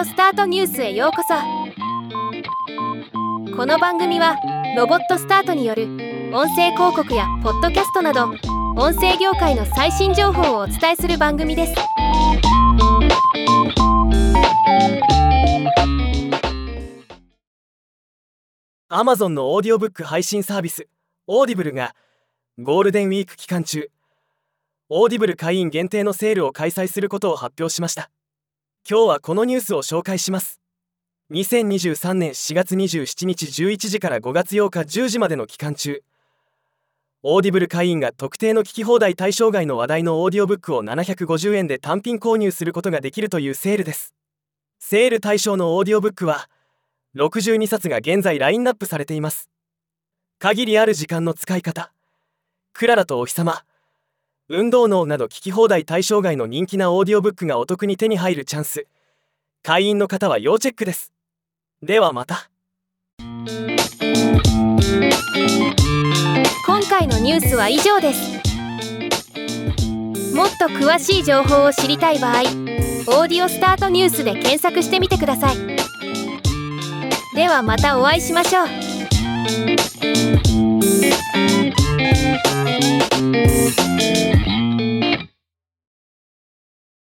オスタートニュースへようこそ。この番組はロボットスタートによる音声広告やポッドキャストなど音声業界の最新情報をお伝えする番組です。アマゾンのオーディオブック配信サービス Audible がゴールデンウィーク期間中 Audible 会員限定のセールを開催することを発表しました。今日はこのニュースを紹介します。2023年4月27日11時から5月8日10時までの期間中。 Audible 会員が特定の聞き放題対象外の話題のオーディオブックを750円で単品購入することができるというセールです。セール対象のオーディオブックは62冊が現在ラインナップされています。限りある時間の使い方。クララとお日様。運動脳など聞き放題対象外の人気なオーディオブックがお得に手に入るチャンス。会員の方は要チェックです。ではまた。今回のニュースは以上です。もっと詳しい情報を知りたい場合「オーディオスタートニュース」で検索してみてください。ではまたお会いしましょう。